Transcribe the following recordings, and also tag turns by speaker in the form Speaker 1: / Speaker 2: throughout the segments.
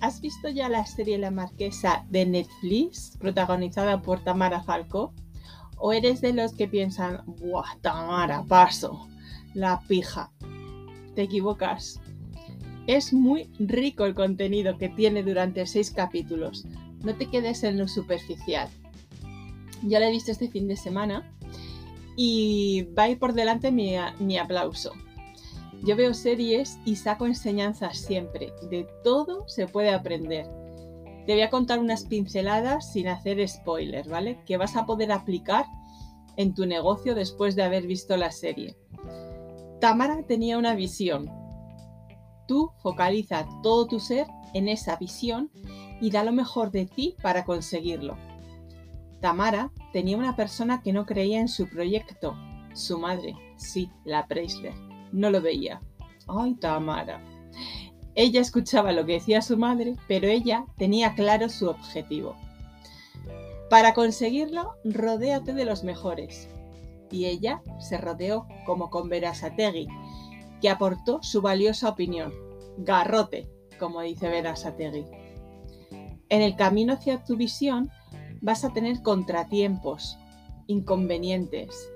Speaker 1: ¿has visto ya la serie La Marquesa de Netflix, protagonizada por Tamara Falco? ¿O eres de los que piensan, ¡buah, Tamara, paso! La pija. Te equivocas. Es muy rico el contenido que tiene durante seis capítulos. No te quedes en lo superficial. Ya lo he visto este fin de semana y va a ir por delante mi aplauso. Yo veo series y saco enseñanzas siempre. De todo se puede aprender. Te voy a contar unas pinceladas sin hacer spoilers, ¿vale? Que vas a poder aplicar en tu negocio después de haber visto la serie. Tamara tenía una visión. Tú focaliza todo tu ser en esa visión y da lo mejor de ti para conseguirlo. Tamara tenía una persona que no creía en su proyecto, su madre, sí, la Preisler. No lo veía. Ay, Tamara. Ella escuchaba lo que decía su madre, pero ella tenía claro su objetivo. Para conseguirlo, rodéate de los mejores. Y ella se rodeó como con Verasategui, que aportó su valiosa opinión. Garrote, como dice Verasategui. En el camino hacia tu visión vas a tener contratiempos, inconvenientes.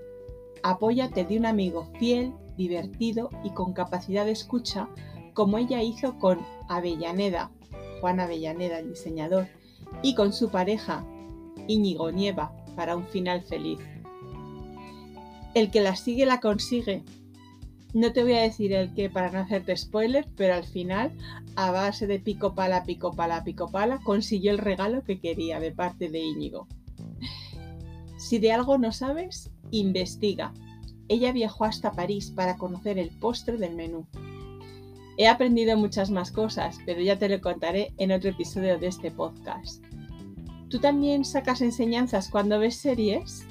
Speaker 1: Apóyate de un amigo fiel, divertido y con capacidad de escucha, como ella hizo con Avellaneda, Juan Avellaneda, el diseñador, y con su pareja, Íñigo Nieva, para un final feliz. El que la sigue la consigue. No te voy a decir el qué para no hacerte spoiler, pero al final, a base de pico pala, pico pala, pico pala, consiguió el regalo que quería de parte de Íñigo. Si de algo no sabes, investiga. Ella viajó hasta París para conocer el postre del menú. He aprendido muchas más cosas, pero ya te lo contaré en otro episodio de este podcast. ¿Tú también sacas enseñanzas cuando ves series?